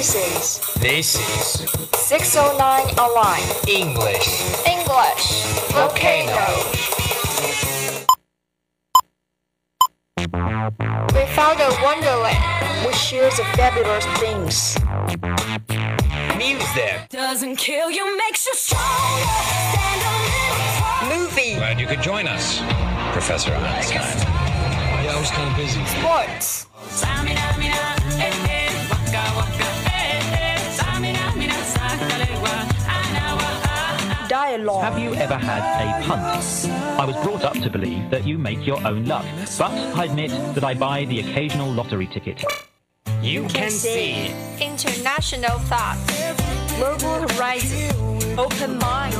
This is This is 609 Online English English Volcano. We found a wonderland which shares the fabulous things. Music. Doesn't kill you, makes you stronger. Stand a. Movie, Glad you could join us, Professor Einstein. Yeah, I was kind of busy. sports, Have you ever had a punt? I was brought up to believe that you make your own luck, but I admit that I buy the occasional lottery ticket. You can see international thought, global horizon, open mind.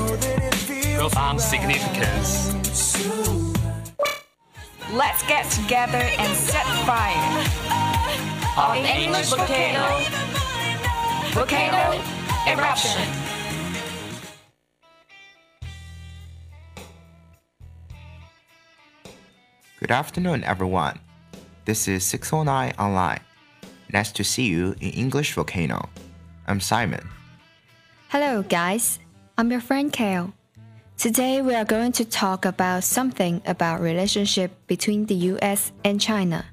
profound significance. Let's get together and set fire. Of English English volcano, volcano eruption. Good afternoon, everyone. This is 609 Online. Nice to see you in English Volcano. I'm Simon. Hello, guys. I'm your friend Kale. Today we are going to talk about something about relationship between the US and China.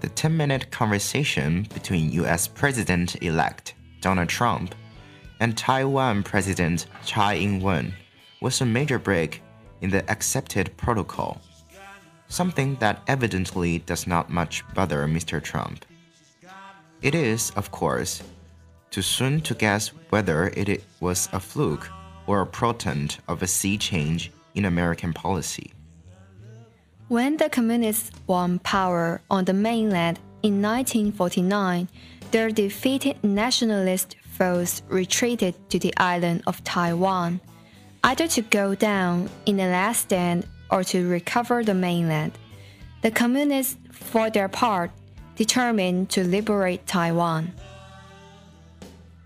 The 10 minute conversation between US President elect Donald Trump and Taiwan President Tsai Ing wen was a major break in the accepted protocol, something that evidently does not much bother Mr. Trump. It is, of course, too soon to guess whether it was a fluke or a portent of a sea change in American policy. When the communists won power on the mainland in 1949, their defeated nationalist foes retreated to the island of Taiwan, either to go down in a last stand or to recover the mainland. The communists, for their part, determined to liberate Taiwan.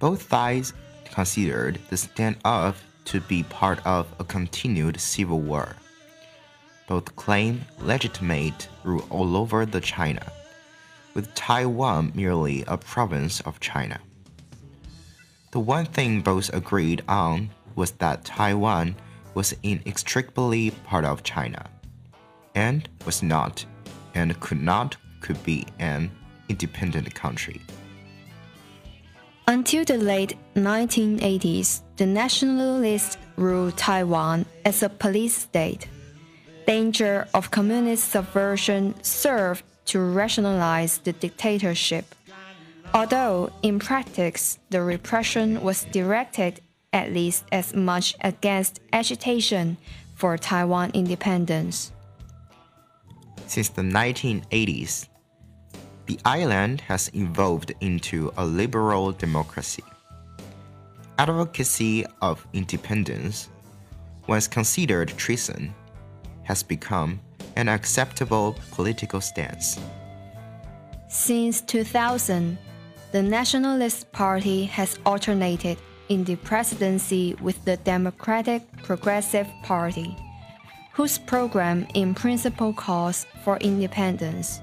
Both sides considered the standoff to be part of a continued civil war. Both claim legitimate rule all over the China, with Taiwan merely a province of China. The one thing both agreed on was that Taiwan was inextricably part of China, and was not, and could not, could be an independent country. Until the late 1980s, the nationalists ruled Taiwan as a police state. Danger of communist subversion served to rationalize the dictatorship. Although in practice the repression was directed at least as much against agitation for Taiwan independence. Since the 1980s, the island has evolved into a liberal democracy. Advocacy of independence, once considered treason, has become an acceptable political stance. Since 2000, the Nationalist Party has alternated in the presidency with the Democratic Progressive Party, whose program in principle calls for independence.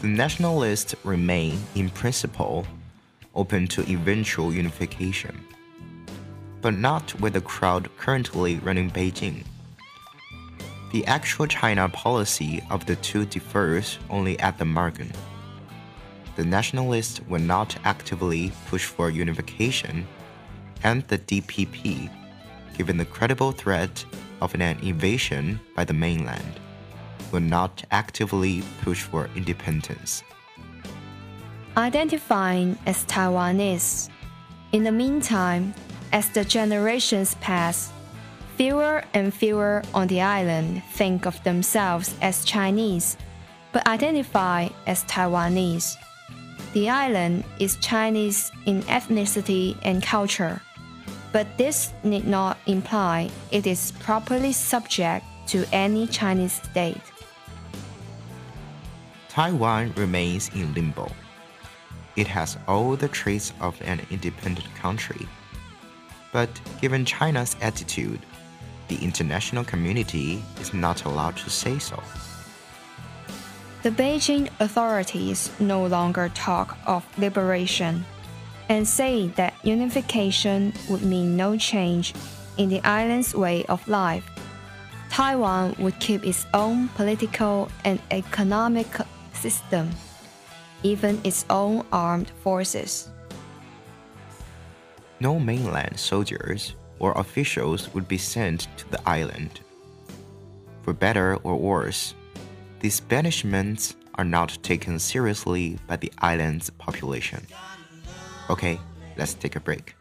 The nationalists remain, in principle, open to eventual unification, but not with the crowd currently running Beijing. The actual China policy of the two differs only at the margin. The nationalists will not actively push for unification, and the DPP, given the credible threat of an invasion by the mainland, will not actively push for independence. Identifying as Taiwanese. In the meantime, as the generations pass, fewer and fewer on the island think of themselves as Chinese, but identify as Taiwanese. The island is Chinese in ethnicity and culture, but this need not imply it is properly subject to any Chinese state. Taiwan remains in limbo. It has all the traits of an independent country. But given China's attitude, the international community is not allowed to say so. The Beijing authorities no longer talk of liberation and say that unification would mean no change in the island's way of life. Taiwan would keep its own political and economic system, even its own armed forces. No mainland soldiers or officials would be sent to the island. For better or worse, these banishments are not taken seriously by the island's population. Okay, let's take a break.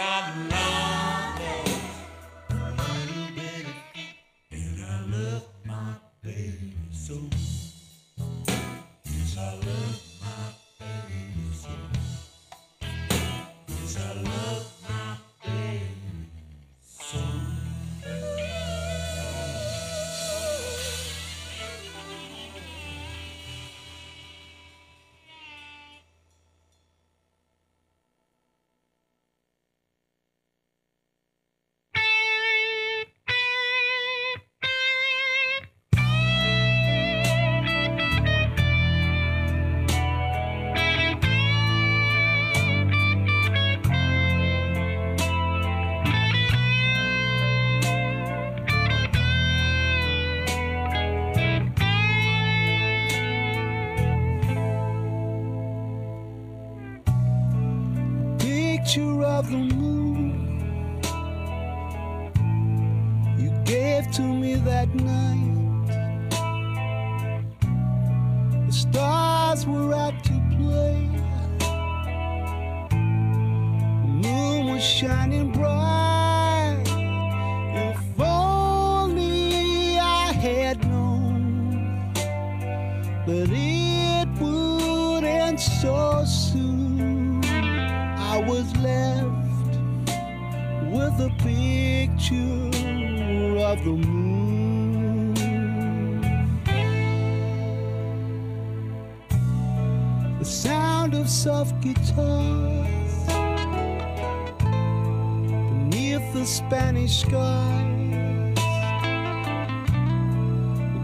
Feet. She's picture of the moon you gave to me that night. The stars were out to play. The moon was shining bright. A picture of the moon. The sound of soft guitars beneath the Spanish skies.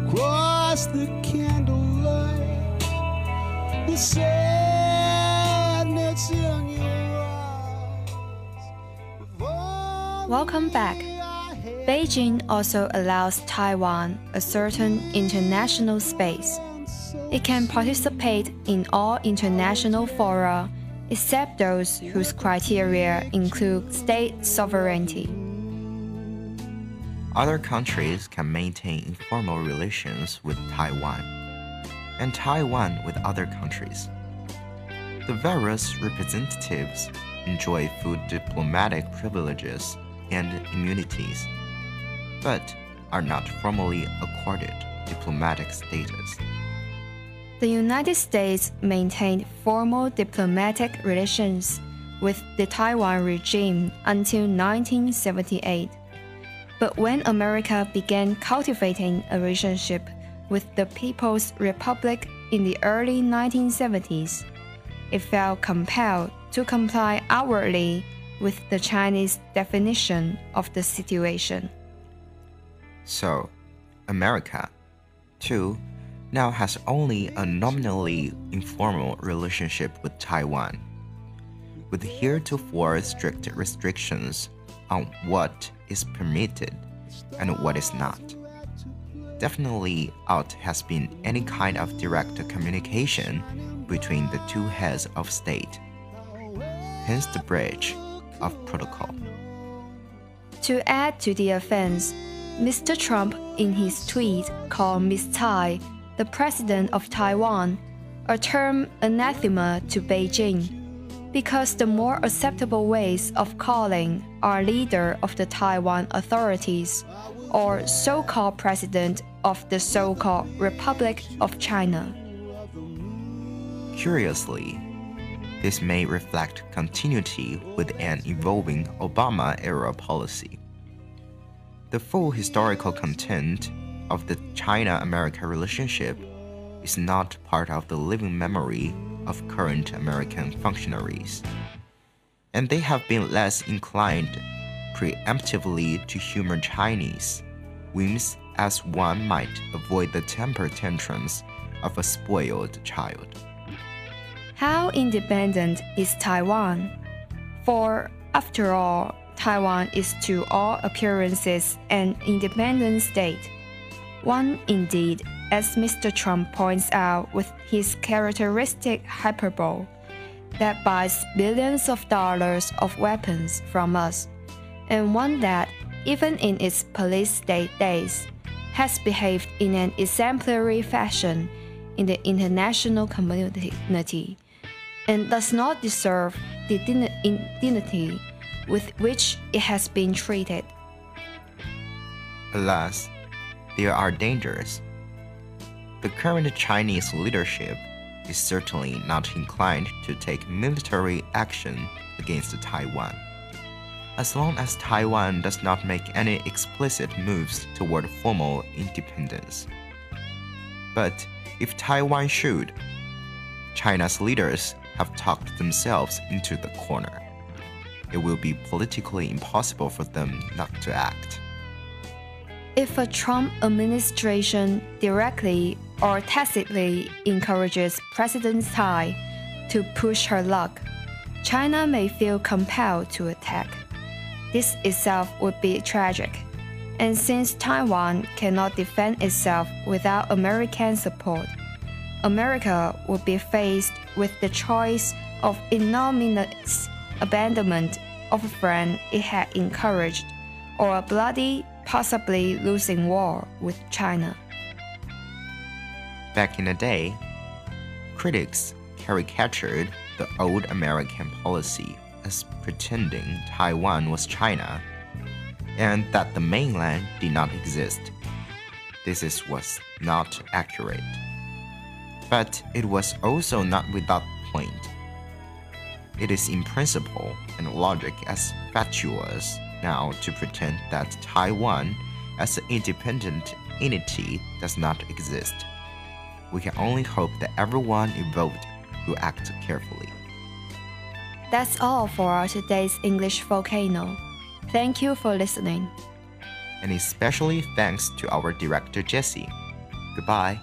Across the candlelight, the sadness in Welcome back. Beijing also allows Taiwan a certain international space. It can participate in all international fora except those whose criteria include state sovereignty. Other countries can maintain informal relations with Taiwan, and Taiwan with other countries. The various representatives enjoy full diplomatic privileges and immunities, but are not formally accorded diplomatic status. The United States maintained formal diplomatic relations with the Taiwan regime until 1978. But when America began cultivating a relationship with the People's Republic in the early 1970s, it felt compelled to comply outwardly with the Chinese definition of the situation. So, America, too, now has only a nominally informal relationship with Taiwan, with heretofore strict restrictions on what is permitted and what is not. Definitely out has been any kind of direct communication between the two heads of state. Hence the breach of protocol. To add to the offense, Mr. Trump, in his tweet, called Ms. Tsai, the president of Taiwan, a term anathema to Beijing, because the more acceptable ways of calling our leader of the Taiwan authorities, or so called president of the so called Republic of China. Curiously, this may reflect continuity with an evolving Obama era policy. The full historical content of the China America relationship is not part of the living memory of current American functionaries, and they have been less inclined preemptively to humor Chinese whims as one might avoid the temper tantrums of a spoiled child. How independent is Taiwan? For, after all, Taiwan is to all appearances an independent state. One, indeed, as Mr. Trump points out with his characteristic hyperbole, that buys billions of dollars of weapons from us, and one that, even in its police state days, has behaved in an exemplary fashion in the international community and does not deserve the indignity with which it has been treated. Alas, there are dangers. The current Chinese leadership is certainly not inclined to take military action against Taiwan. As long as Taiwan does not make any explicit moves toward formal independence. But if Taiwan should, China's leaders have talked themselves into the corner. It will be politically impossible for them not to act. If a Trump administration directly or tacitly encourages President Tsai to push her luck, China may feel compelled to attack. This itself would be tragic. And since Taiwan cannot defend itself without American support, America would be faced with the choice of ignominious abandonment of a friend it had encouraged, or a bloody, possibly losing war with China. Back in the day, critics caricatured the old American policy as pretending Taiwan was China and that the mainland did not exist. This is, was not accurate. But it was also not without point. It is in principle and logic as fatuous now to pretend that Taiwan as an independent entity does not exist. We can only hope that everyone involved will act carefully. That's all for our today's English volcano. Thank you for listening. And especially thanks to our director Jesse. Goodbye.